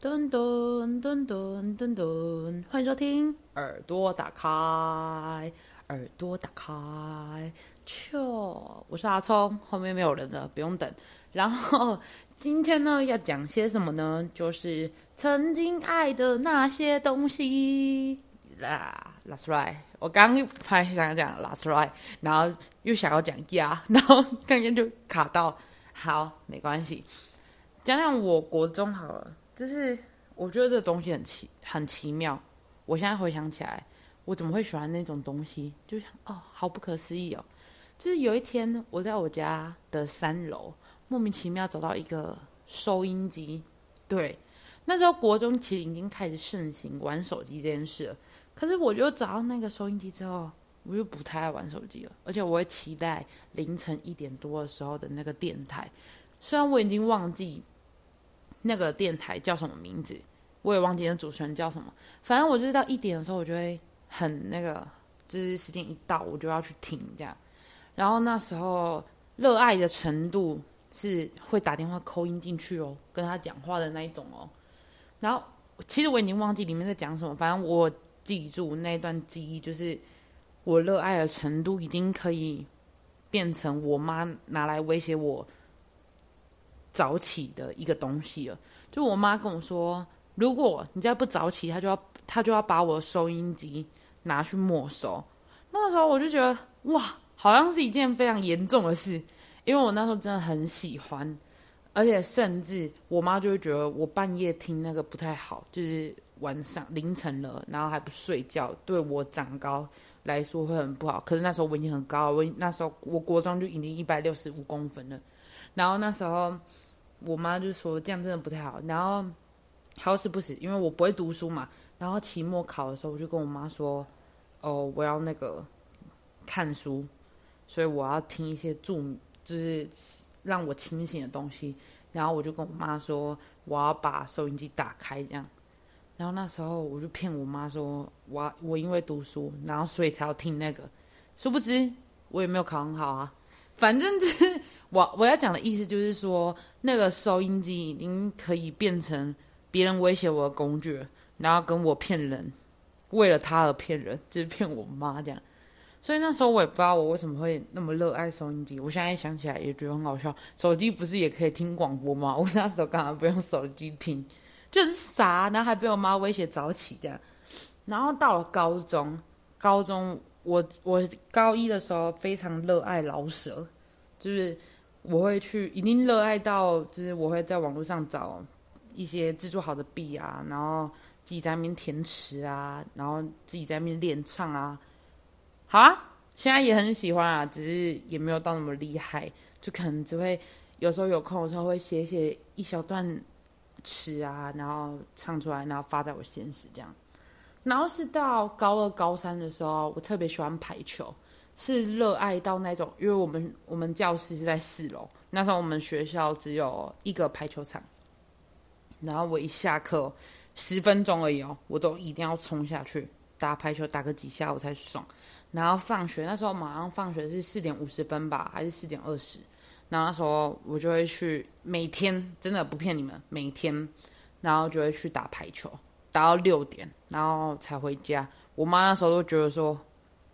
噔噔噔噔噔噔，欢迎收听耳朵打开，耳朵打开，就我是阿聪，后面没有人了，不用等。然后今天呢，要讲些什么呢？就是曾经爱的那些东西啦。That's right，我刚还想讲 That's right，然后又想要讲呀，然后刚刚就卡到。好，没关系，讲讲我国中好了。就是我觉得这东西很奇很奇妙。我现在回想起来，我怎么会喜欢那种东西？就想哦，好不可思议哦。就是有一天，我在我家的三楼，莫名其妙找到一个收音机。对，那时候国中其实已经开始盛行玩手机这件事了。可是我就找到那个收音机之后，我就不太爱玩手机了。而且我会期待凌晨一点多的时候的那个电台，虽然我已经忘记。那个电台叫什么名字？我也忘记那主持人叫什么。反正我就是到一点的时候，我就会很那个，就是时间一到，我就要去听这样。然后那时候热爱的程度是会打电话扣音进去哦，跟他讲话的那一种哦。然后其实我已经忘记里面在讲什么，反正我记住那段记忆，就是我热爱的程度已经可以变成我妈拿来威胁我。早起的一个东西了，就我妈跟我说，如果你再不早起，她就要她就要把我的收音机拿去没收。那时候我就觉得哇，好像是一件非常严重的事，因为我那时候真的很喜欢，而且甚至我妈就会觉得我半夜听那个不太好，就是晚上凌晨了，然后还不睡觉，对我长高来说会很不好。可是那时候我已经很高，我那时候我国中就已经一百六十五公分了，然后那时候。我妈就说这样真的不太好，然后好死不死，因为我不会读书嘛，然后期末考的时候，我就跟我妈说：“哦，我要那个看书，所以我要听一些助，就是让我清醒的东西。”然后我就跟我妈说：“我要把收音机打开，这样。”然后那时候我就骗我妈说：“我我因为读书，然后所以才要听那个。”殊不知我也没有考很好啊。反正就是我我要讲的意思，就是说那个收音机已经可以变成别人威胁我的工具，然后跟我骗人，为了他而骗人，就是骗我妈这样。所以那时候我也不知道我为什么会那么热爱收音机。我现在想起来也觉得很好笑。手机不是也可以听广播吗？我那时候干嘛不用手机听？就很傻，然后还被我妈威胁早起这样。然后到了高中，高中。我我高一的时候非常热爱老舍，就是我会去，一定热爱到，就是我会在网络上找一些制作好的笔啊，然后自己在那边填词啊，然后自己在那边练唱啊。好啊，现在也很喜欢啊，只是也没有到那么厉害，就可能只会有时候有空的时候会写写一小段词啊，然后唱出来，然后发在我现实这样。然后是到高二、高三的时候，我特别喜欢排球，是热爱到那种，因为我们我们教室是在四楼，那时候我们学校只有一个排球场，然后我一下课十分钟而已哦，我都一定要冲下去打排球，打个几下我才爽。然后放学那时候马上放学是四点五十分吧，还是四点二十？然后那时候我就会去，每天真的不骗你们，每天然后就会去打排球。打到六点，然后才回家。我妈那时候都觉得说，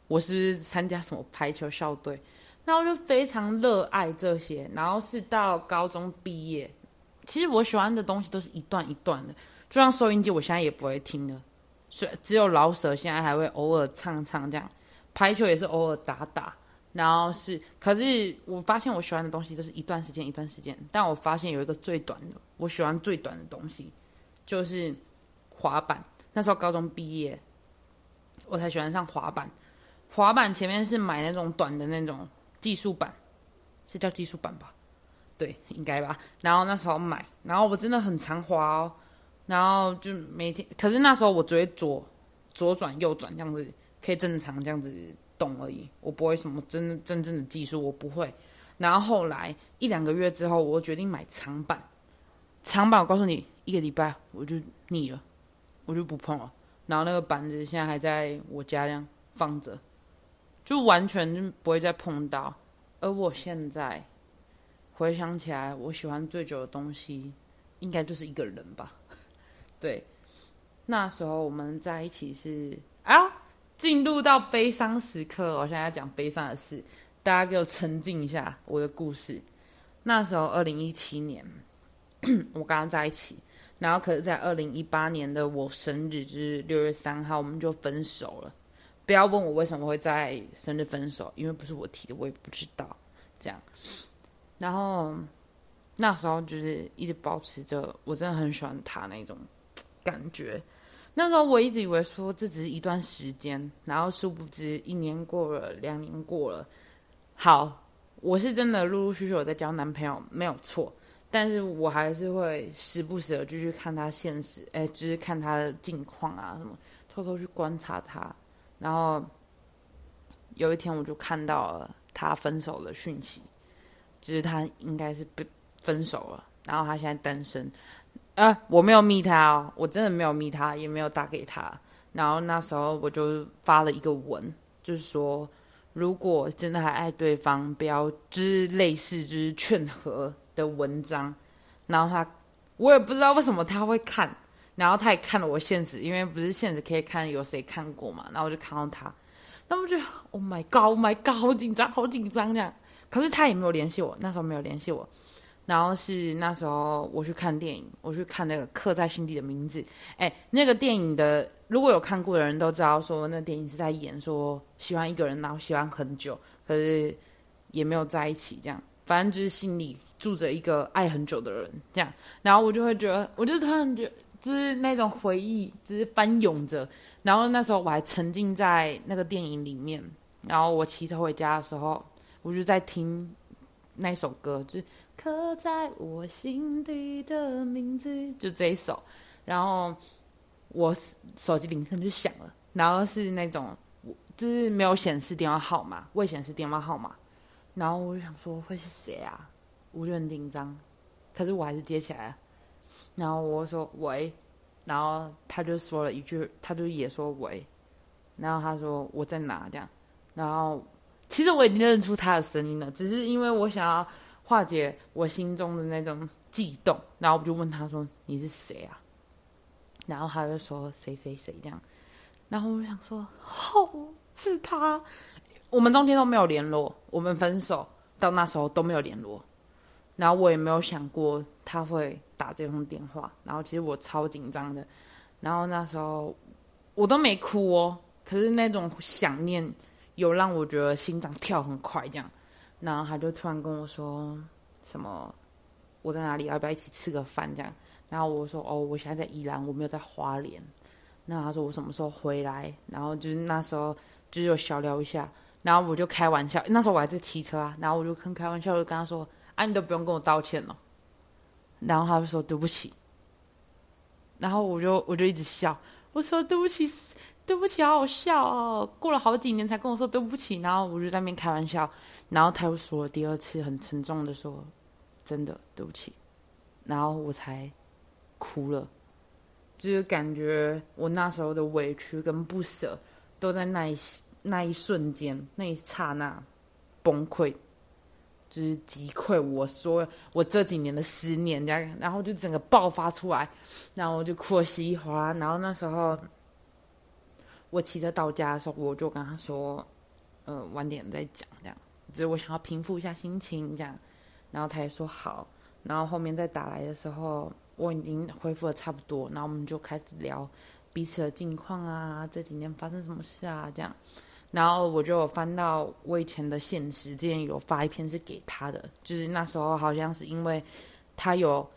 我是参加什么排球校队，那我就非常热爱这些。然后是到高中毕业，其实我喜欢的东西都是一段一段的，就像收音机，我现在也不会听了，所以只有老舍现在还会偶尔唱唱这样。排球也是偶尔打打，然后是，可是我发现我喜欢的东西都是一段时间一段时间，但我发现有一个最短的，我喜欢最短的东西，就是。滑板，那时候高中毕业，我才喜欢上滑板。滑板前面是买那种短的那种技术板，是叫技术板吧？对，应该吧。然后那时候买，然后我真的很常滑哦。然后就每天，可是那时候我只会左左转右转这样子，可以正常这样子动而已。我不会什么真真正的技术，我不会。然后后来一两个月之后，我决定买长板。长板，我告诉你，一个礼拜我就腻了。我就不碰了，然后那个板子现在还在我家这样放着，就完全就不会再碰到。而我现在回想起来，我喜欢最久的东西，应该就是一个人吧。对，那时候我们在一起是啊，进入到悲伤时刻。我现在要讲悲伤的事，大家给我沉浸一下我的故事。那时候二零一七年，我刚刚在一起，然后可是，在二零一八年的我生日，就是六月三号，我们就分手了。不要问我为什么会在生日分手，因为不是我提的，我也不知道。这样，然后那时候就是一直保持着，我真的很喜欢他那种感觉。那时候我一直以为说这只是一段时间，然后殊不知一年过了，两年过了。好，我是真的陆陆续续有在交男朋友，没有错。但是我还是会时不时的就去看他现实，哎，就是看他的近况啊什么，偷偷去观察他。然后有一天我就看到了。他分手的讯息，就是他应该是被分手了，然后他现在单身。啊，我没有密他哦，我真的没有密他，也没有打给他。然后那时候我就发了一个文，就是说，如果真的还爱对方，不要就是类似就是劝和的文章。然后他，我也不知道为什么他会看，然后他也看了我现实，因为不是现实可以看有谁看过嘛，然后我就看到他。那我就，Oh my God，Oh my God，好紧张，好紧张这样。可是他也没有联系我，那时候没有联系我。然后是那时候我去看电影，我去看那个《刻在心底的名字》。哎，那个电影的，如果有看过的人都知道，说那电影是在演说喜欢一个人，然后喜欢很久，可是也没有在一起这样。反正就是心里住着一个爱很久的人这样。然后我就会觉得，我就突然觉。就是那种回忆，就是翻涌着。然后那时候我还沉浸在那个电影里面。然后我骑车回家的时候，我就在听那首歌，就是刻在我心底的名字，就这一首。然后我手机铃声就响了，然后是那种就是没有显示电话号码，未显示电话号码。然后我就想说会是谁啊？我就很紧张，可是我还是接起来了。然后我说喂，然后他就说了一句，他就也说喂，然后他说我在哪这样，然后其实我已经认出他的声音了，只是因为我想要化解我心中的那种悸动，然后我就问他说你是谁啊？然后他就说谁谁谁这样，然后我想说哦是他，我们中间都没有联络，我们分手到那时候都没有联络。然后我也没有想过他会打这通电话，然后其实我超紧张的，然后那时候我都没哭哦，可是那种想念有让我觉得心脏跳很快这样，然后他就突然跟我说什么我在哪里，要不要一起吃个饭这样？然后我说哦，我现在在宜兰，我没有在花莲。那他说我什么时候回来？然后就是那时候就是有小聊一下，然后我就开玩笑，那时候我还在骑车啊，然后我就很开玩笑就跟他说。啊，你都不用跟我道歉了。然后他就说对不起，然后我就我就一直笑，我说对不起，对不起，好好笑哦。过了好几年才跟我说对不起，然后我就在那边开玩笑，然后他又说第二次很沉重的说，真的对不起，然后我才哭了，就是感觉我那时候的委屈跟不舍都在那一那一瞬间那一刹那崩溃。就是击溃我说我这几年的思念，这样，然后就整个爆发出来，然后我就哭了稀里哗啦。然后那时候我骑车到家的时候，我就跟他说：“呃，晚点再讲，这样，只是我想要平复一下心情，这样。”然后他也说好。然后后面再打来的时候，我已经恢复的差不多，然后我们就开始聊彼此的近况啊，这几年发生什么事啊，这样。然后我就翻到我以前的现实，之前有发一篇是给他的，就是那时候好像是因为他有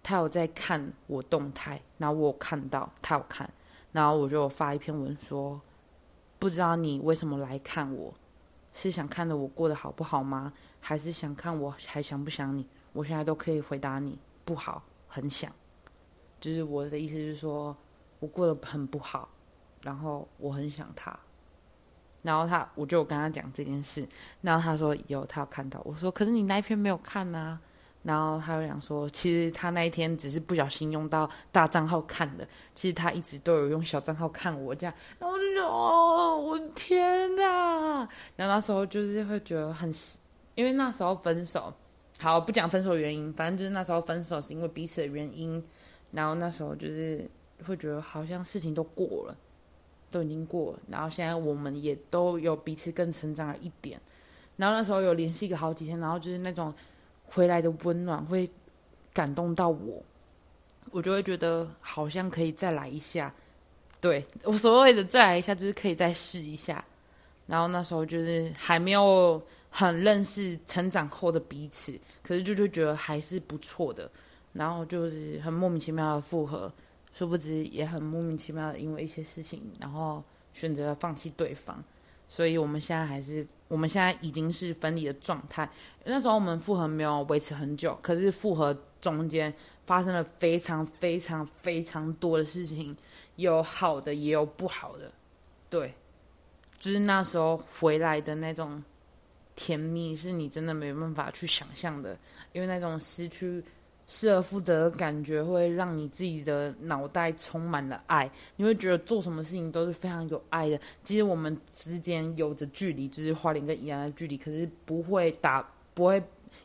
他有在看我动态，然后我看到他有看，然后我就发一篇文说，不知道你为什么来看我，是想看着我过得好不好吗？还是想看我还想不想你？我现在都可以回答你，不好，很想。就是我的意思是说，我过得很不好，然后我很想他。然后他，我就跟他讲这件事，然后他说有，他有看到。我说，可是你那一篇没有看呐。然后他就讲说，其实他那一天只是不小心用到大账号看的，其实他一直都有用小账号看我这样。然后我就说，哦，我天呐！然后那时候就是会觉得很，因为那时候分手，好不讲分手原因，反正就是那时候分手是因为彼此的原因。然后那时候就是会觉得好像事情都过了，都已经过，然后现在我们也都有彼此更成长了一点。然后那时候有联系个好几天，然后就是那种回来的温暖会感动到我，我就会觉得好像可以再来一下。对我所谓的再来一下，就是可以再试一下。然后那时候就是还没有很认识成长后的彼此，可是就就觉得还是不错的。然后就是很莫名其妙的复合，殊不知也很莫名其妙的因为一些事情，然后选择了放弃对方。所以我们现在还是，我们现在已经是分离的状态。那时候我们复合没有维持很久，可是复合中间发生了非常非常非常多的事情。有好的，也有不好的，对，就是那时候回来的那种甜蜜，是你真的没办法去想象的，因为那种失去失而复得的感觉，会让你自己的脑袋充满了爱，你会觉得做什么事情都是非常有爱的。其实我们之间有着距离，就是花莲跟宜兰的距离，可是不会打，不会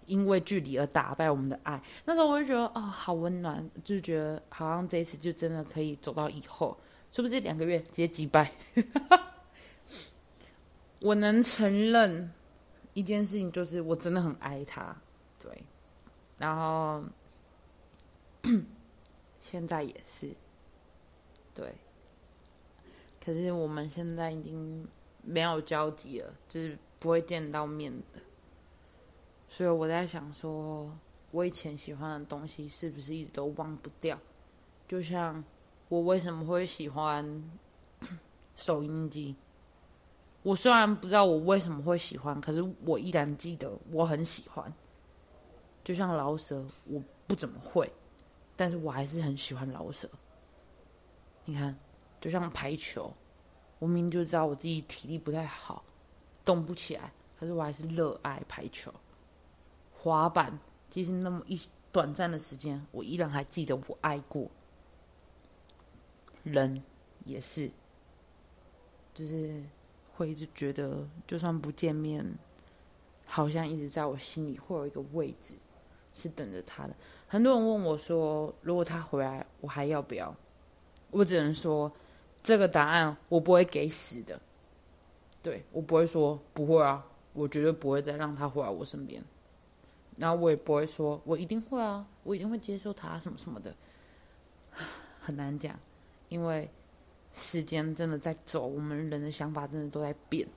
因为距离而打败我们的爱。那时候我就觉得啊，好温暖，就觉得好像这一次就真的可以走到以后，是不是两个月直接击败？我能承认一件事情，就是我真的很爱他，对，然后 现在也是，对，可是我们现在已经没有交集了，就是不会见到面的。所以我在想，说我以前喜欢的东西是不是一直都忘不掉？就像我为什么会喜欢 收音机？我虽然不知道我为什么会喜欢，可是我依然记得我很喜欢。就像老舍，我不怎么会，但是我还是很喜欢老舍。你看，就像排球，我明明就知道我自己体力不太好，动不起来，可是我还是热爱排球。滑板，其实那么一短暂的时间，我依然还记得我爱过。人也是，就是会一直觉得，就算不见面，好像一直在我心里会有一个位置，是等着他的。很多人问我说，如果他回来，我还要不要？我只能说，这个答案我不会给死的。对我不会说不会啊，我绝对不会再让他回来我身边。然后我也不会说，我一定会啊，我一定会接受他什么什么的，很难讲，因为时间真的在走，我们人的想法真的都在变。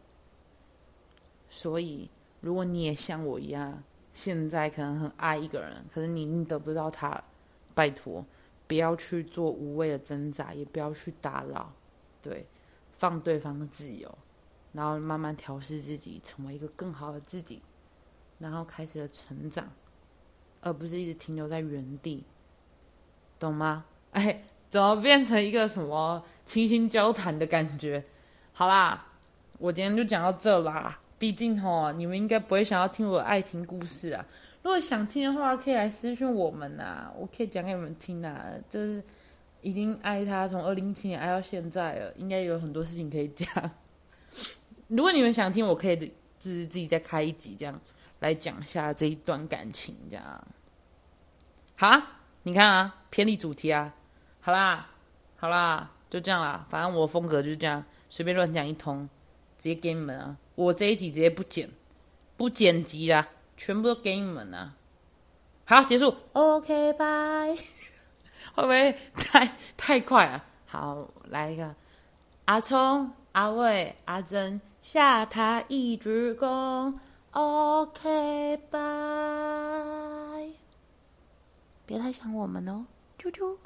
所以，如果你也像我一样，现在可能很爱一个人，可是你得不到他，拜托，不要去做无谓的挣扎，也不要去打扰，对，放对方的自由，然后慢慢调试自己，成为一个更好的自己。然后开始了成长，而不是一直停留在原地，懂吗？哎，怎么变成一个什么倾心交谈的感觉？好啦，我今天就讲到这啦。毕竟吼，你们应该不会想要听我爱情故事啊。如果想听的话，可以来私讯我们啊，我可以讲给你们听啊。就是已经爱他从二零一七年爱到现在了，应该有很多事情可以讲。如果你们想听，我可以就是自己再开一集这样。来讲一下这一段感情，这样，好，你看啊，偏离主题啊，好啦，好啦，就这样啦，反正我风格就是这样，随便乱讲一通，直接给你们啊，我这一集直接不剪，不剪辑啦，全部都给你们啊，好，结束，OK，拜，会不会太太快了？好，来一个，阿聪、阿伟、阿珍下台一鞠躬。OK，拜，别太想我们哦，啾啾。